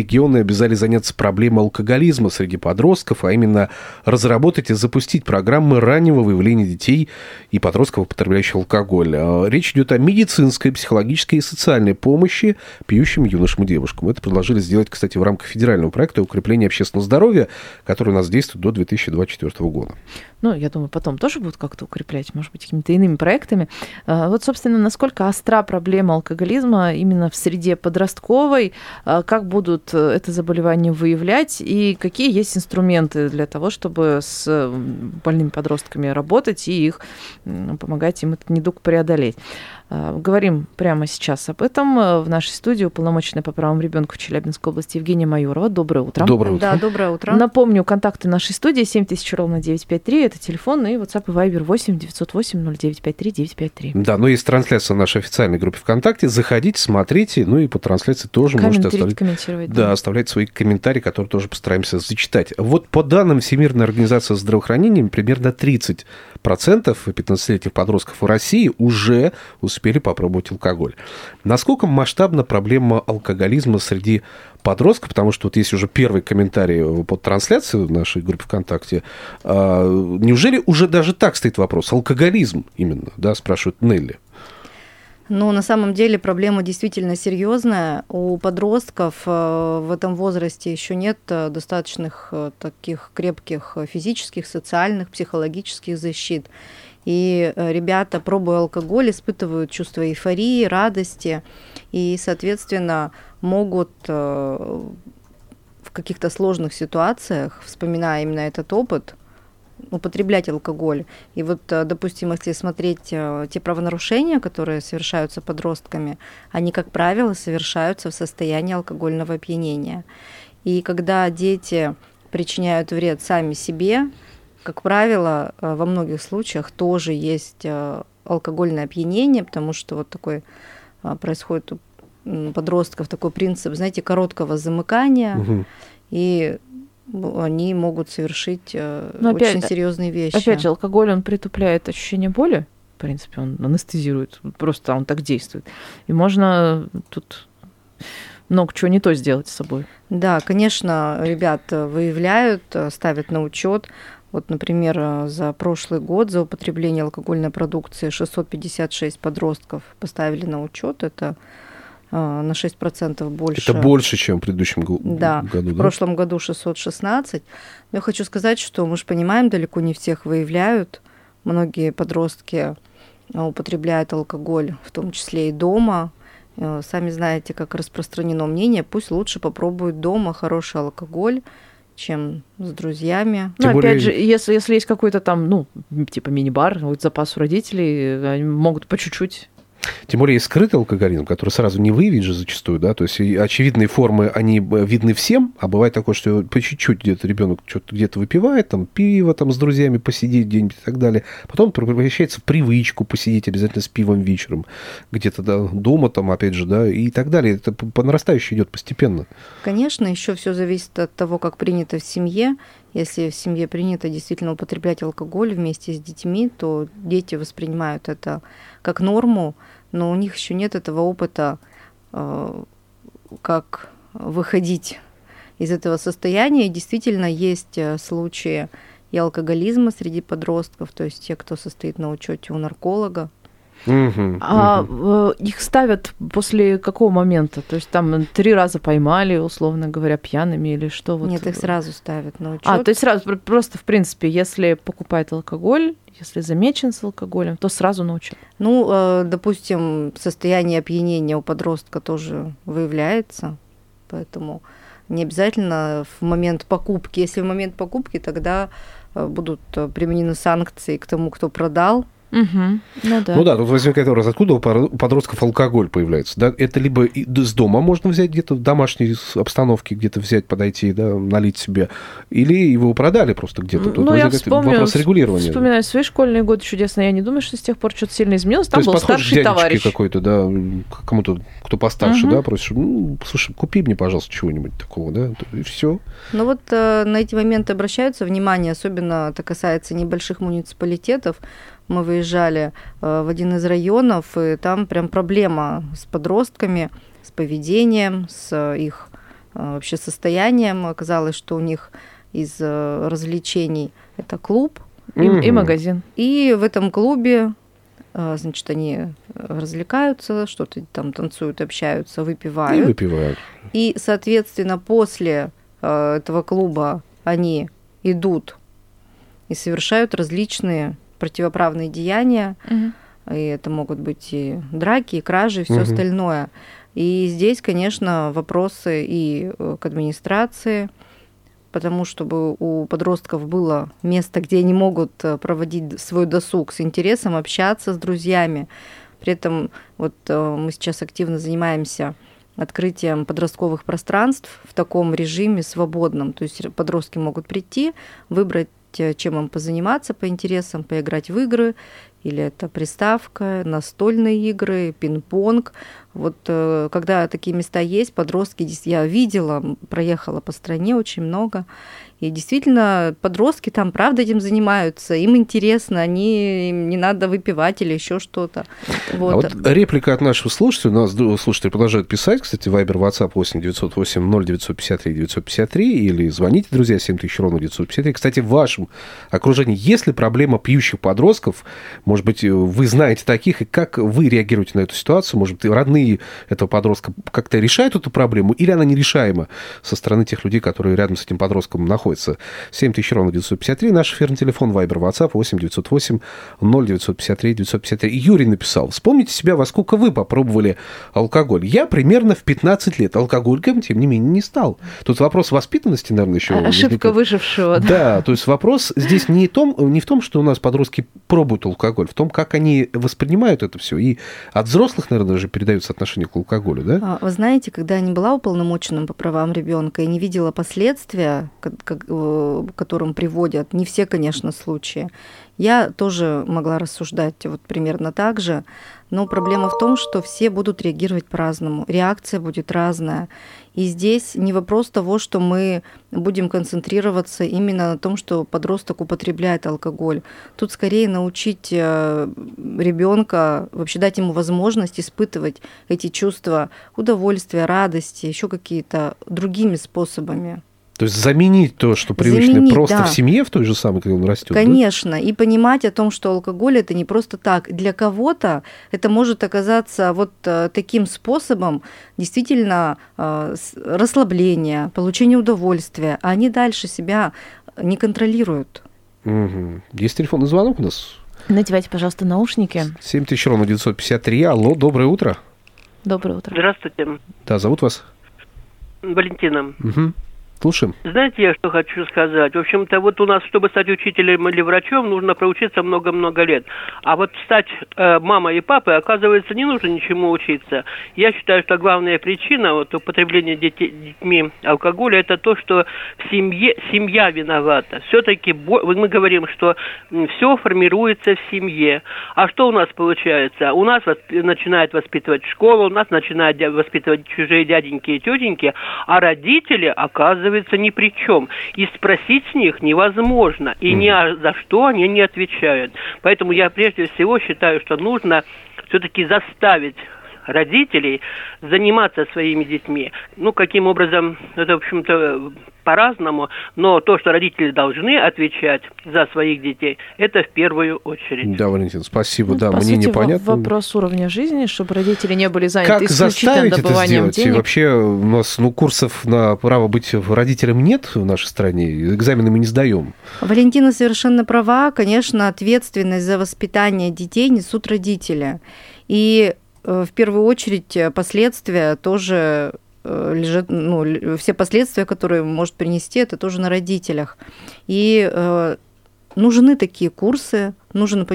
Регионы обязали заняться проблемой алкоголизма среди подростков, а именно разработать и запустить программы раннего выявления детей и подростков, употребляющих алкоголь. А, Речь идет о медицинской, психологической и социальной помощи пьющим юношам и девушкам. Это предложили сделать, кстати, в рамках федерального проекта укрепления общественного здоровья, который у нас действует до 2024 года. Ну, я думаю, потом тоже будут как-то укреплять, может быть, какими-то иными проектами. А, Вот, собственно, насколько остра проблема алкоголизма именно в среде подростковой, а, как будут э, это заболевание выявлять и какие есть инструменты для того, чтобы с м, больными подростками работать и их помогать им этот недуг преодолеть. А, Говорим прямо сейчас об этом э, в нашей студии уполномоченная по правам ребенка в Челябинской области Евгения Майорова. Доброе утро. Доброе утро. Да, доброе утро. Напомню, контакты нашей студии 7000 ровно 953, это телефон, и WhatsApp и Viber 8 908 0953 953. Да, ну есть трансляция в нашей официальной группе ВКонтакте. Заходите, смотрите, ну и по трансляции тоже можете оставлять комментировать. Да, оставлять свои комментарии, которые тоже постараемся зачитать. Вот по данным Всемирной организации здравоохранения, примерно 30% 15-летних подростков в России уже успели попробовать алкоголь. Насколько масштабна проблема алкоголизма среди подростков, потому что вот есть уже первый комментарий под трансляцией в нашей группе ВКонтакте. А, Неужели уже даже так стоит вопрос? Алкоголизм именно, да, спрашивает Нелли. Ну, на самом деле проблема действительно серьезная. У подростков э, в этом возрасте еще нет э, достаточных э, таких крепких физических, социальных, психологических защит. И э, ребята, пробуя алкоголь, испытывают чувство эйфории, радости и, соответственно, могут э, в каких-то сложных ситуациях, вспоминая именно этот опыт, употреблять алкоголь. И вот, э, допустим, если смотреть те правонарушения, которые совершаются подростками, они, как правило, совершаются в состоянии алкогольного опьянения. И когда дети причиняют вред сами себе, как правило, э, во многих случаях тоже есть э, алкогольное опьянение, потому что вот такой э, происходит у подростков такой принцип, знаете, короткого замыкания, Мгм. и ну, они могут совершить Но опять- очень серьезные вещи. Опять же, алкоголь, он притупляет ощущение боли, в принципе, он анестезирует, просто он так действует. И можно тут много чего не то сделать с собой. Да, конечно, ребят выявляют, ставят на учет. Вот, например, э, за прошлый год за употребление алкогольной продукции 656 подростков поставили на учет. Это э, на 6% больше. Это больше, чем в предыдущем го- Да, году, в прошлом году 616. Но я хочу сказать, что мы же понимаем, далеко не всех выявляют. Многие подростки а, употребляют алкоголь, в том числе и дома. Э, Сами знаете, как распространено мнение, пусть лучше попробуют дома хороший алкоголь, чем с друзьями. Тем ну, более- опять же, если, если есть какой-то там, ну, типа мини-бар, вот запас у родителей, они могут по чуть-чуть Тем более есть скрытый алкоголизм, который сразу не выявить же зачастую, да, то есть и очевидные формы, они видны всем, а бывает такое, что по чуть-чуть где-то ребенок что-то где-то выпивает, там, пиво там с друзьями посидеть где-нибудь и так далее, потом превращается в привычку посидеть обязательно с пивом вечером, где-то да, дома там, опять же, да, и так далее, это по нарастающей идет постепенно. Конечно, еще все зависит от того, как принято в семье. Если в семье принято действительно употреблять алкоголь вместе с детьми, то дети воспринимают это как норму, но у них еще нет этого опыта, э, как выходить из этого состояния. Действительно есть э, случаи и алкоголизма среди подростков, то есть те, кто состоит на учете у нарколога. А э, их ставят после какого момента? То есть там три раза поймали, условно говоря, пьяными или что? Вот. Нет, их сразу ставят на учет. А, то есть сразу, пр- просто, в принципе, если покупает алкоголь, если замечен с алкоголем, то сразу на учет. Ну, э, допустим, состояние опьянения у подростка тоже выявляется, поэтому не обязательно в момент покупки. Если в момент покупки, тогда э, будут э, применены санкции к тому, кто продал Мгм. Ну да. Ну да, тут возникает вопрос, откуда у подростков алкоголь появляется? Да? Это либо с дома можно взять где-то в домашней обстановке, где-то взять, подойти, да, налить себе, или его продали просто где-то. Тут ну, я возникает вспомню, вопрос регулирования. вспоминаю свои школьные годы чудесно. Я не думаю, что с тех пор что-то сильно изменилось. То Там есть был старший товарищ. какой-то, да, кому-то, кто постарше, Мгм. да, просишь, ну, слушай, купи мне, пожалуйста, чего-нибудь такого, да, и все. Ну вот э, на эти моменты обращаются внимание, особенно это касается небольших муниципалитетов. Мы выезжали э, в один из районов, и там прям проблема с подростками, с поведением, с э, их э, вообще состоянием. Оказалось, что у них из развлечений это клуб, И, и Мгм. магазин. и в этом клубе, значит, они развлекаются, что-то там танцуют, общаются, И выпивают. выпивают. И, соответственно, после этого клуба они идут и совершают различные противоправные деяния. Мгм. И это могут быть и драки, и кражи, и все Мгм. остальное. И здесь, конечно, вопросы и э, к администрации, потому чтобы у подростков было место, где они могут э, проводить свой досуг с интересом, общаться с друзьями. При этом вот э, мы сейчас активно занимаемся открытием подростковых пространств в таком режиме свободном. То есть подростки могут прийти, выбрать, чем им позаниматься по интересам, поиграть в игры, или это приставка, настольные игры, пинг-понг. Вот э, когда такие места есть, подростки, дес- я видела, проехала по стране очень много, и действительно подростки там правда этим занимаются, им интересно, они им не надо выпивать или еще что-то. А Вот. вот реплика от нашего слушателя. У нас слушатели продолжают писать. Кстати, Вайбер, WhatsApp 8 908 0953 953 или звоните, друзья, 7000 ровно 953. Кстати, в вашем окружении есть ли проблема пьющих подростков? Может быть, вы знаете таких, и как вы реагируете на эту ситуацию? Может быть, родные этого подростка как-то решают эту проблему, или она нерешаема со стороны тех людей, которые рядом с этим подростком находятся? 7000 ровно 953. Наш эфирный телефон Вайбер, WhatsApp 8 908 0953 953. Юрий написал, вспомните себя, во сколько вы попробовали алкоголь. Я примерно в 15 лет. Алкоголиком, тем не менее, не стал. Тут вопрос воспитанности, наверное, еще Ошибка возникает. выжившего. да. Да, то есть вопрос здесь не, том, не в том, что у нас подростки пробуют алкоголь, в том, как они воспринимают это все. И от взрослых, наверное, даже передаются отношение к алкоголю, да? А, Вы знаете, когда я не была уполномоченным по правам ребенка и не видела последствия, к к- э, к которым приводят, не все, конечно, случаи, я тоже могла рассуждать вот примерно так же. Но проблема в том, что все будут реагировать по-разному. Реакция будет разная. И здесь не вопрос того, что мы будем концентрироваться именно на том, что подросток употребляет алкоголь. Тут скорее научить ребенка, вообще дать ему возможность испытывать эти чувства удовольствия, радости, еще какие-то другими способами. То есть заменить то, что привычно Заменить, просто да. в семье, в той же самой, когда он растет. да? Конечно, и понимать о том, что алкоголь это не просто так. Для кого-то это может оказаться вот э, таким способом действительно э, расслабления, получения удовольствия, а они дальше себя не контролируют. Мгм. Есть телефонный звонок у нас? Надевайте, пожалуйста, наушники. 7000 ровно 953. Алло, доброе утро. Доброе утро. Здравствуйте, Да, зовут вас? Валентина. Мгм. Слушаем. Знаете, я что хочу сказать? В общем-то, вот у нас, чтобы стать учителем или врачом, нужно проучиться много-много лет. А вот стать э, мамой и папой, оказывается, не нужно ничему учиться. Я считаю, что главная причина вот, употребления детей, детьми алкоголя это то, что в семье семья виновата. Все-таки мы говорим, что все формируется в семье. А что у нас получается? У нас восп- начинает воспитывать школа, у нас начинают воспитывать чужие дяденьки и тетеньки, а родители оказываются ни при чем. И спросить с них невозможно. И ни за что они не отвечают. Поэтому я прежде всего считаю, что нужно все-таки заставить родителей заниматься своими детьми. Ну, каким образом, это, в общем-то, по-разному, но то, что родители должны отвечать за своих детей, это в первую очередь. Да, Валентин, спасибо. Ну, да, по мне сути, непонятно. вопрос уровня жизни, чтобы родители не были заняты Как исключительно заставить это добыванием сделать? И денег. вообще у нас ну, курсов на право быть родителем нет в нашей стране. Экзамены мы не сдаем. Валентина совершенно права. Конечно, ответственность за воспитание детей несут родители. И в первую очередь э, последствия тоже э, лежат, ну, все последствия, которые может принести, это тоже на родителях. И э, нужны такие курсы, нужна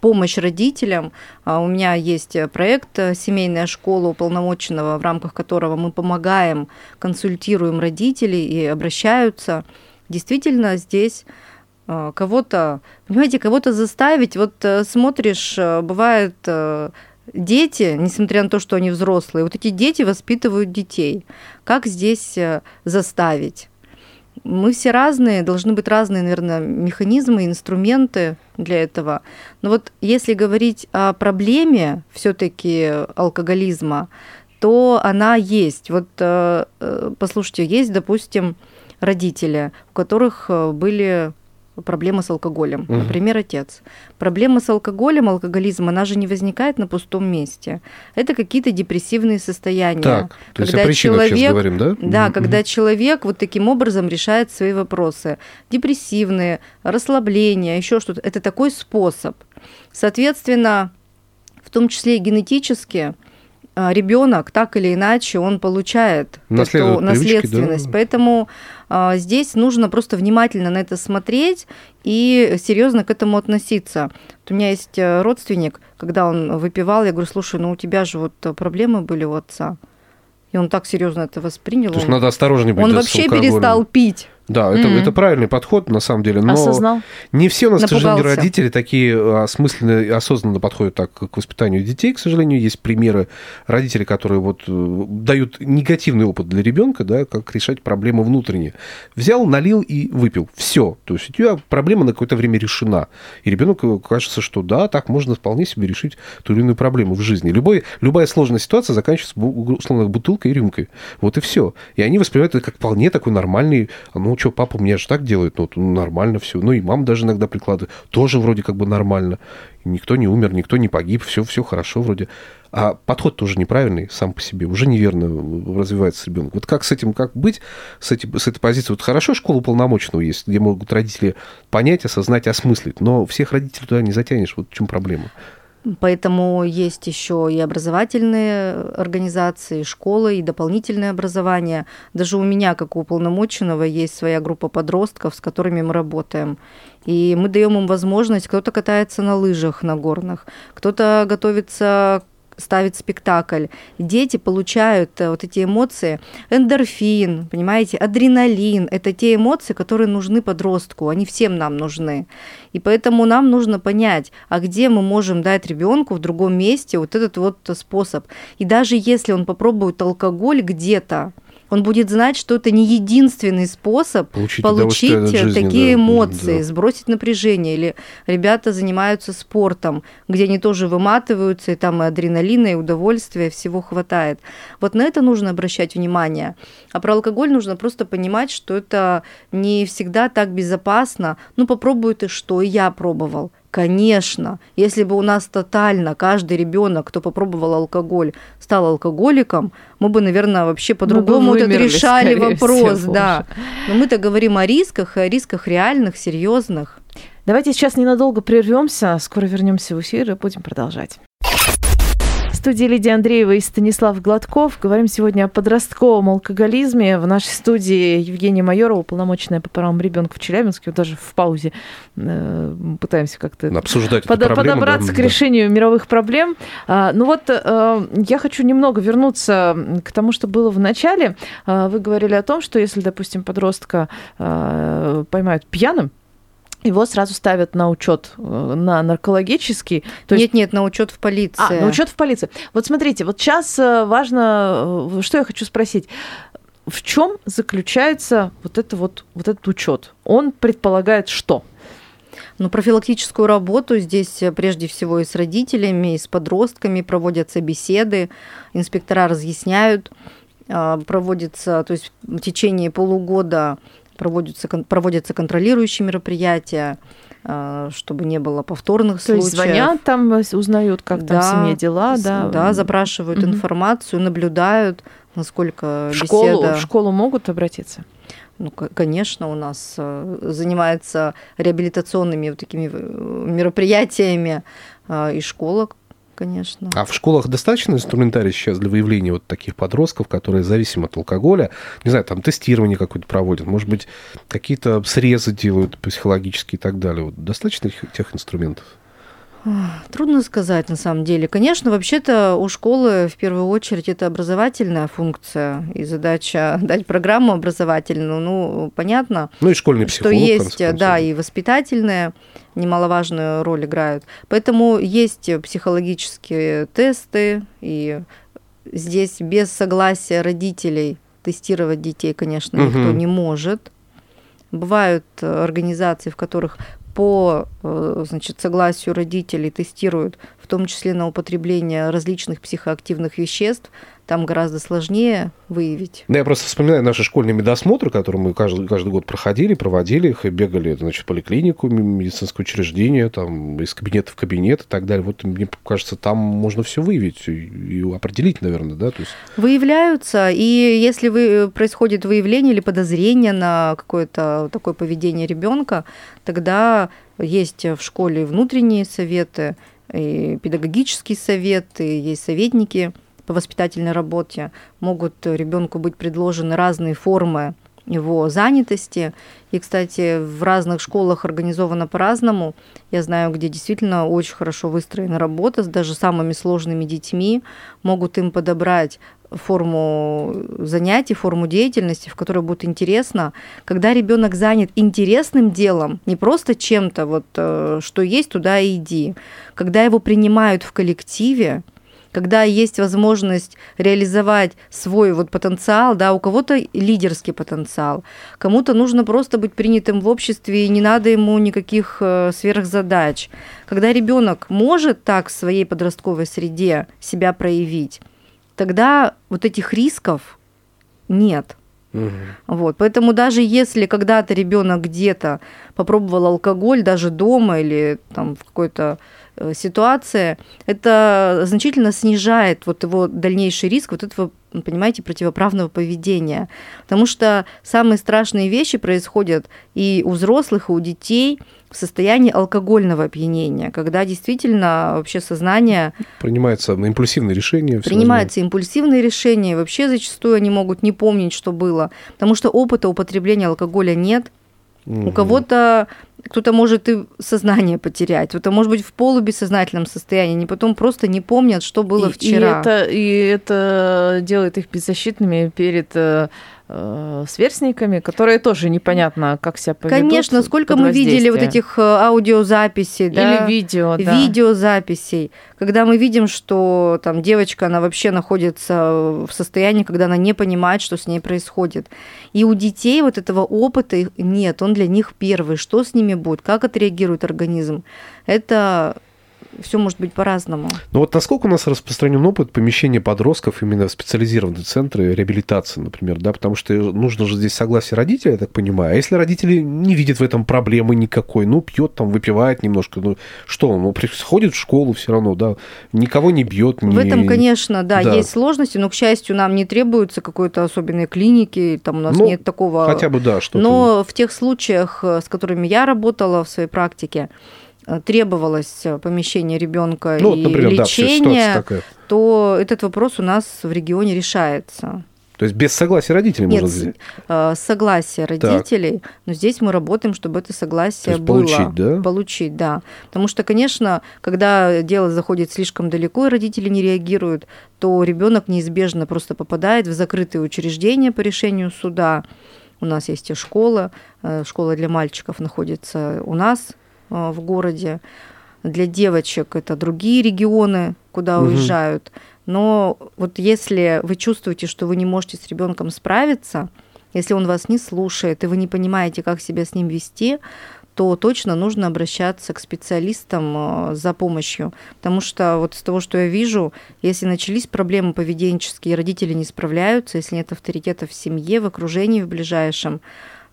помощь родителям. А У меня есть проект э, «Семейная школа уполномоченного», в рамках которого мы помогаем, консультируем родителей и обращаются. Действительно, здесь э, кого-то, понимаете, кого-то заставить, вот э, смотришь, э, бывает э, дети, несмотря на то, что они взрослые, вот эти дети воспитывают детей. Как здесь э, заставить? Мы все разные, должны быть разные, наверное, механизмы, инструменты для этого. Но вот если говорить о проблеме все-таки алкоголизма, то она есть. Вот э, э, послушайте, есть, допустим, родители, у которых были проблемы с алкоголем. Мгм. Например, отец. Проблема с алкоголем, алкоголизм, она же не возникает на пустом месте. Это какие-то депрессивные состояния. Так, то есть о Когда сейчас человек- говорим, да? Да, Мгм. когда человек вот таким образом решает свои вопросы. Депрессивные, расслабление, еще что-то. Это такой способ. Соответственно, в том числе и генетически, ребенок так или иначе он получает Наследует эту привычки, да. наследственность. Поэтому а, здесь нужно просто внимательно на это смотреть и серьезно к этому относиться. Вот у меня есть э, родственник, когда он выпивал, я говорю, слушай, ну у тебя же вот проблемы были у отца. И он так серьезно это воспринял. То есть он надо осторожнее быть он вообще алкоголем. перестал пить. Да, это, Мгм. это правильный подход, на самом деле. Но Осознал. не все у нас, к сожалению, родители такие э, осмысленно и осознанно подходят так к воспитанию детей. К сожалению, есть примеры родителей, которые вот э, дают негативный опыт для ребенка, да, как решать проблемы внутренние. Взял, налил и выпил. Все. То есть у тебя проблема на какое-то время решена. И ребенку кажется, что да, так можно вполне себе решить ту или иную проблему в жизни. Любой, любая сложная ситуация заканчивается, условно, бутылкой и рюмкой. Вот и все. И они воспринимают это как вполне такой нормальный, ну что, папа у меня же так делает, ну, вот, нормально все. Ну и мама даже иногда прикладывает. Тоже вроде как бы нормально. Никто не умер, никто не погиб, все, все хорошо вроде. А подход тоже неправильный сам по себе, уже неверно развивается ребенок. Вот как с этим, как быть, с, этим, с этой позиции? Вот хорошо школа уполномоченного есть, где могут родители понять, осознать, осмыслить, но всех родителей туда не затянешь. Вот в чем проблема. Поэтому есть еще и образовательные организации, школы, и дополнительное образование. Даже у меня, как у уполномоченного, есть своя группа подростков, с которыми мы работаем. И мы даем им возможность, кто-то катается на лыжах на горных, кто-то готовится ставит спектакль. Дети получают э, вот эти эмоции, эндорфин, понимаете, адреналин. Это те эмоции, которые нужны подростку, они всем нам нужны. И поэтому нам нужно понять, а где мы можем дать ребенку в другом месте вот этот вот способ. И даже если он попробует алкоголь где-то, он будет знать, что это не единственный способ Получить получить удовольствие жизни, такие да. эмоции, Да. сбросить напряжение. Или ребята занимаются спортом, где они тоже выматываются, и там и адреналина, и удовольствия, всего хватает. Вот на это нужно обращать внимание. А про алкоголь нужно просто понимать, что это не всегда так безопасно. Ну, попробуй ты что, и я пробовал. Конечно, если бы у нас тотально каждый ребенок, кто попробовал алкоголь, стал алкоголиком, мы бы, наверное, вообще по-другому вот решали вопрос, всего да. Но мы-то говорим о рисках, о рисках реальных, серьезных. Давайте сейчас ненадолго прервемся, скоро вернемся в эфир и будем продолжать. В студии Лидия Андреева и Станислав Гладков. Говорим сегодня о подростковом алкоголизме. В нашей студии Евгения Майорова, уполномоченная по правам ребенка в Челябинске. Вот даже в паузе э, пытаемся как-то Обсуждать под- проблему. подобраться да, к да. решению мировых проблем. А, ну вот э, я хочу немного вернуться к тому, что было в начале. А, вы говорили о том, что если, допустим, подростка э, поймают пьяным, его сразу ставят на учет на наркологический. То есть нет, нет, на учет в полиции. а, на учет в полиции. Вот смотрите, вот сейчас э, важно, э, что я хочу спросить. В чем заключается вот, это вот, вот этот учет? Он предполагает что? Ну, профилактическую работу здесь э, прежде всего и с родителями, и с подростками проводятся беседы, инспектора разъясняют, а, проводится, то есть в течение полугода проводятся, проводятся контролирующие мероприятия, а, чтобы не было повторных То случаев. есть звонят там, э, узнают, как там в Да, семье дела, да? Да, запрашивают Мгм. информацию, наблюдают, насколько в школу, беседа... в школу могут обратиться? Ну, конечно, у нас э, занимается реабилитационными вот такими э, мероприятиями э, и школа, конечно. А в школах достаточно инструментарий сейчас для выявления вот таких подростков, которые зависимы от алкоголя? Не знаю, там тестирование какое-то проводят, может быть, какие-то срезы делают психологические и так далее. Вот достаточно тех инструментов? Трудно сказать на самом деле. Конечно, вообще-то у школы в первую очередь это образовательная функция и задача дать программу образовательную. Ну, понятно, Ну и школьный что психолог. в есть, конце да, и воспитательные немаловажную роль играют. Поэтому есть психологические тесты, и здесь без согласия родителей тестировать детей, конечно, никто Мгм. не может. Бывают э, организации, в которых по э, значит, согласию родителей тестируют, в том числе на употребление различных психоактивных веществ. Там гораздо сложнее выявить. Ну, я просто вспоминаю наши школьные медосмотры, которые мы каждый, каждый год проходили, проводили их и бегали, значит, в поликлинику, медицинское учреждение, там, из кабинета в кабинет и так далее. Вот мне кажется, там можно все выявить и, и определить, наверное, да? То есть, Выявляются, и если вы, происходит выявление или подозрение на какое-то такое поведение ребенка, тогда есть в школе внутренние советы, и педагогический совет, и есть советники по воспитательной работе. Могут ребенку быть предложены разные формы его занятости. И, кстати, в разных школах организовано по-разному. Я знаю, где действительно очень хорошо выстроена работа с даже самыми сложными детьми. Могут им подобрать форму занятий, форму деятельности, в которой будет интересно. Когда ребенок занят интересным делом, не просто чем-то, вот э, что есть, туда и иди. Когда его принимают в коллективе, когда есть возможность реализовать свой вот потенциал, да, у кого-то лидерский потенциал, кому-то нужно просто быть принятым в обществе, и не надо ему никаких э, сверхзадач. Когда ребенок может так в своей подростковой среде себя проявить, тогда вот этих рисков нет. Вот, поэтому даже если когда-то ребенок где-то попробовал алкоголь, даже дома или там в какой-то э, ситуации, это значительно снижает вот его дальнейший риск вот этого, понимаете, противоправного поведения. Потому что самые страшные вещи происходят и у взрослых, и у детей в состоянии алкогольного опьянения, когда действительно вообще сознание принимается импульсивное решение. Принимаются импульсивные решения, и вообще зачастую они могут не помнить, что было, потому что опыта употребления алкоголя нет. У кого-то кто-то может и сознание потерять, кто-то может быть в полубессознательном состоянии, они потом просто не помнят, что было и, вчера. И это, и это делает их беззащитными перед э, э, сверстниками, которые тоже непонятно, как себя поведут. Конечно, сколько мы видели вот этих э, аудиозаписей, да? Или видео, да. видеозаписей, когда мы видим, что там девочка, она вообще находится в состоянии, когда она не понимает, что с ней происходит. И у детей вот этого опыта нет, он для них первый. Что с ними будет, как отреагирует организм, это все может быть по-разному. Ну вот насколько у нас распространен опыт помещения подростков именно в специализированные центры реабилитации, например, да, потому что нужно же здесь согласие родителей, я так понимаю. А если родители не видят в этом проблемы никакой, ну, пьет там, выпивает немножко, ну, что, он, ну, приходит в школу все равно, да, никого не бьет. В этом, конечно, да, Да. есть сложности, но, к счастью, нам не требуется какой-то особенной клиники, там у нас Ну, нет такого. Хотя бы, да, что-то. Но в тех случаях, э, с которыми я работала в своей практике, требовалось э, помещение ребенка ну, вот, и например, да, лечение, такая. то этот вопрос у нас в регионе решается. То есть без согласия родителей Нет, можно с- взять? э, согласие родителей, но здесь мы работаем, чтобы это согласие было. получить, да? Получить, да. Потому что, конечно, когда дело заходит слишком далеко, и родители не реагируют, то ребенок неизбежно просто попадает в закрытые учреждения по решению суда. У нас есть и школа, э, школа для мальчиков находится у нас э, в городе. Для девочек это другие регионы, куда Мгм. уезжают. Но вот если вы чувствуете, что вы не можете с ребенком справиться, если он вас не слушает, и вы не понимаете, как себя с ним вести, то точно нужно обращаться к специалистам э, за помощью. Потому что вот из того, что я вижу, если начались проблемы поведенческие, родители не справляются, если нет авторитета в семье, в окружении в ближайшем,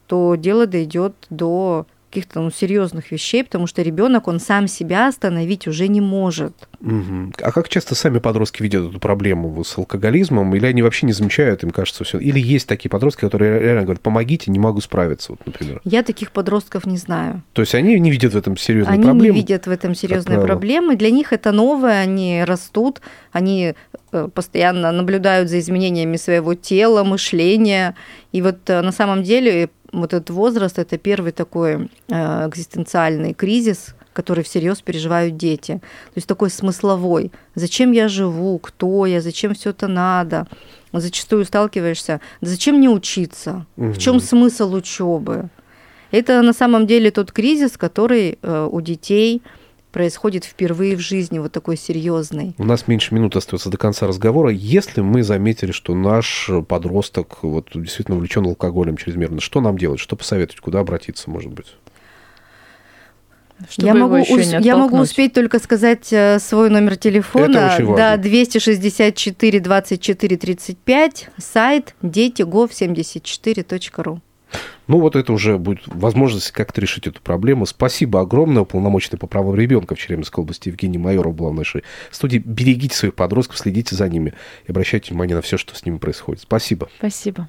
то дело дойдет до каких-то ну, серьезных вещей, потому что ребенок, он сам себя остановить уже не может. Мгм. А как часто сами подростки видят эту проблему с алкоголизмом, или они вообще не замечают, им кажется все? Или есть такие подростки, которые реально говорят, помогите, не могу справиться, вот, например. Я таких подростков не знаю. То есть они не видят в этом серьезной Они проблемы? не видят в этом серьезной проблемы. Для них это новое, они растут, они э, постоянно наблюдают за изменениями своего тела, мышления. И вот э, на самом деле вот этот возраст это первый такой э, экзистенциальный кризис, который всерьез переживают дети. То есть такой смысловой. Зачем я живу? Кто я? Зачем все это надо? Зачастую сталкиваешься. «Да Зачем мне учиться? В чем смысл учебы? Это на самом деле тот кризис, который э, у детей происходит впервые в жизни, вот такой серьезный. У нас меньше минуты остается до конца разговора. Если мы заметили, что наш подросток вот, действительно увлечен алкоголем чрезмерно, что нам делать? Что посоветовать? Куда обратиться, может быть? Чтобы я могу, ус- не я могу успеть только сказать э, свой номер телефона. Это очень важно. Да, 264 24 35, сайт детигов74.ру. Ну, вот это уже будет возможность как-то решить эту проблему. Спасибо огромное. Уполномоченный по правам ребенка в Челябинской области Евгений Майоров была в нашей студии. Берегите своих подростков, следите за ними и обращайте внимание на все, что с ними происходит. Спасибо. Спасибо.